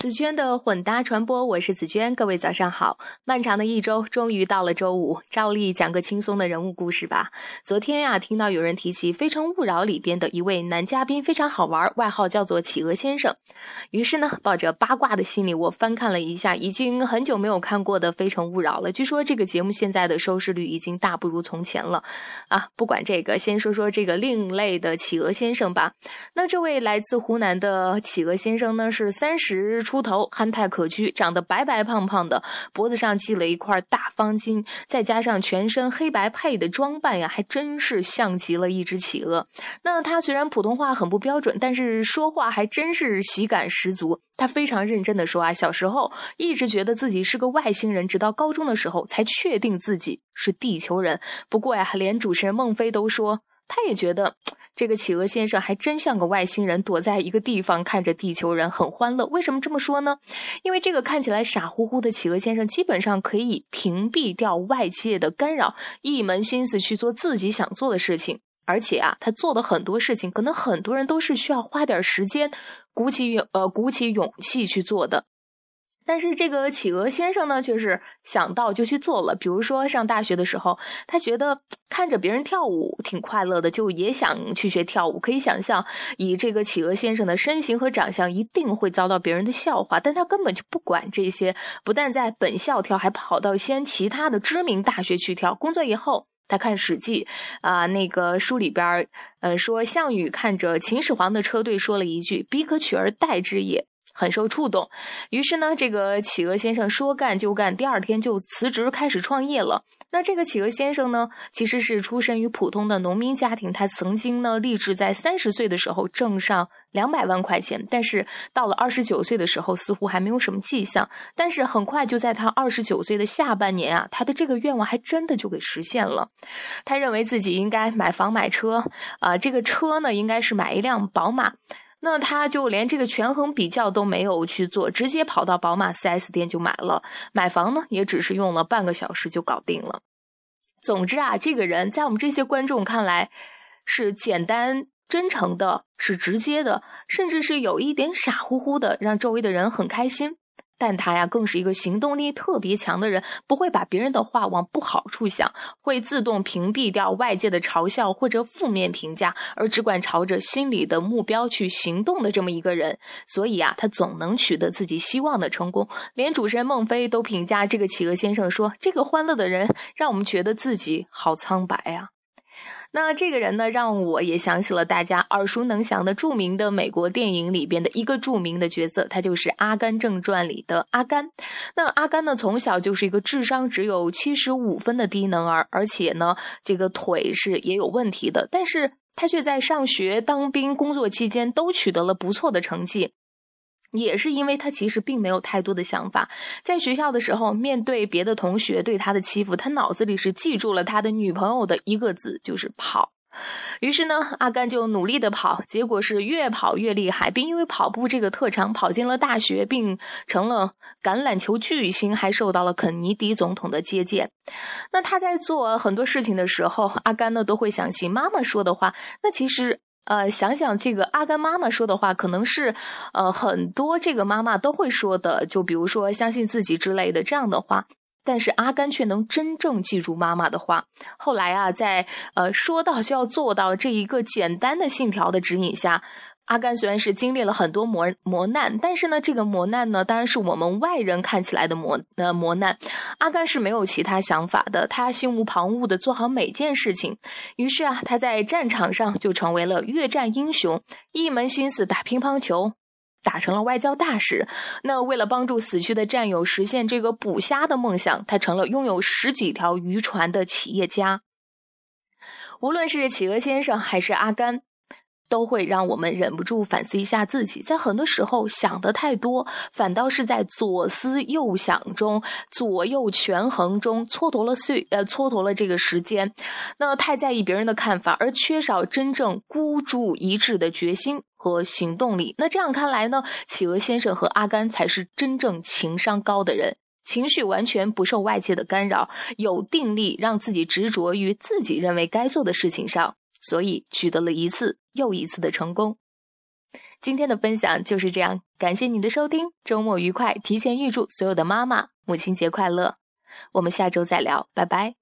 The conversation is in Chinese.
紫娟的混搭传播，我是紫娟，各位早上好。漫长的一周终于到了周五，照例讲个轻松的人物故事吧。昨天呀，听到有人提起《非诚勿扰》里边的一位男嘉宾非常好玩，外号叫做企鹅先生。于是呢，抱着八卦的心理，我翻看了一下已经很久没有看过的《非诚勿扰》了。据说这个节目现在的收视率已经大不如从前了啊！不管这个，先说说这个另类的企鹅先生吧。那这位来自湖南的企鹅先生呢，是三十。出头憨态可掬，长得白白胖胖的，脖子上系了一块大方巾，再加上全身黑白配的装扮呀，还真是像极了一只企鹅。那他虽然普通话很不标准，但是说话还真是喜感十足。他非常认真的说啊，小时候一直觉得自己是个外星人，直到高中的时候才确定自己是地球人。不过呀，连主持人孟非都说，他也觉得。这个企鹅先生还真像个外星人，躲在一个地方看着地球人很欢乐。为什么这么说呢？因为这个看起来傻乎乎的企鹅先生，基本上可以屏蔽掉外界的干扰，一门心思去做自己想做的事情。而且啊，他做的很多事情，可能很多人都是需要花点时间，鼓起勇呃鼓起勇气去做的。但是这个企鹅先生呢，却是想到就去做了。比如说上大学的时候，他觉得看着别人跳舞挺快乐的，就也想去学跳舞。可以想象，以这个企鹅先生的身形和长相，一定会遭到别人的笑话。但他根本就不管这些，不但在本校跳，还跑到西安其他的知名大学去跳。工作以后，他看《史记》啊，那个书里边呃，说项羽看着秦始皇的车队，说了一句：“彼可取而代之也。”很受触动，于是呢，这个企鹅先生说干就干，第二天就辞职开始创业了。那这个企鹅先生呢，其实是出身于普通的农民家庭，他曾经呢立志在三十岁的时候挣上两百万块钱，但是到了二十九岁的时候，似乎还没有什么迹象。但是很快就在他二十九岁的下半年啊，他的这个愿望还真的就给实现了。他认为自己应该买房买车啊，这个车呢应该是买一辆宝马。那他就连这个权衡比较都没有去做，直接跑到宝马 4S 店就买了。买房呢，也只是用了半个小时就搞定了。总之啊，这个人在我们这些观众看来是简单、真诚的，是直接的，甚至是有一点傻乎乎的，让周围的人很开心。但他呀，更是一个行动力特别强的人，不会把别人的话往不好处想，会自动屏蔽掉外界的嘲笑或者负面评价，而只管朝着心里的目标去行动的这么一个人。所以啊，他总能取得自己希望的成功。连主持人孟非都评价这个企鹅先生说：“这个欢乐的人，让我们觉得自己好苍白呀。”那这个人呢，让我也想起了大家耳熟能详的著名的美国电影里边的一个著名的角色，他就是《阿甘正传》里的阿甘。那阿甘呢，从小就是一个智商只有七十五分的低能儿，而且呢，这个腿是也有问题的，但是他却在上学、当兵、工作期间都取得了不错的成绩。也是因为他其实并没有太多的想法，在学校的时候，面对别的同学对他的欺负，他脑子里是记住了他的女朋友的一个字，就是跑。于是呢，阿甘就努力的跑，结果是越跑越厉害，并因为跑步这个特长跑进了大学，并成了橄榄球巨星，还受到了肯尼迪总统的接见。那他在做很多事情的时候，阿甘呢都会想起妈妈说的话。那其实。呃，想想这个阿甘妈妈说的话，可能是，呃，很多这个妈妈都会说的，就比如说相信自己之类的这样的话。但是阿甘却能真正记住妈妈的话。后来啊，在呃说到就要做到这一个简单的信条的指引下。阿甘虽然是经历了很多磨磨难，但是呢，这个磨难呢，当然是我们外人看起来的磨呃磨难。阿甘是没有其他想法的，他心无旁骛的做好每件事情。于是啊，他在战场上就成为了越战英雄，一门心思打乒乓球，打成了外交大使。那为了帮助死去的战友实现这个捕虾的梦想，他成了拥有十几条渔船的企业家。无论是企鹅先生还是阿甘。都会让我们忍不住反思一下自己，在很多时候想的太多，反倒是在左思右想中、左右权衡中蹉跎了岁呃蹉跎了这个时间。那太在意别人的看法，而缺少真正孤注一掷的决心和行动力。那这样看来呢，企鹅先生和阿甘才是真正情商高的人，情绪完全不受外界的干扰，有定力，让自己执着于自己认为该做的事情上。所以取得了一次又一次的成功。今天的分享就是这样，感谢你的收听，周末愉快！提前预祝所有的妈妈母亲节快乐。我们下周再聊，拜拜。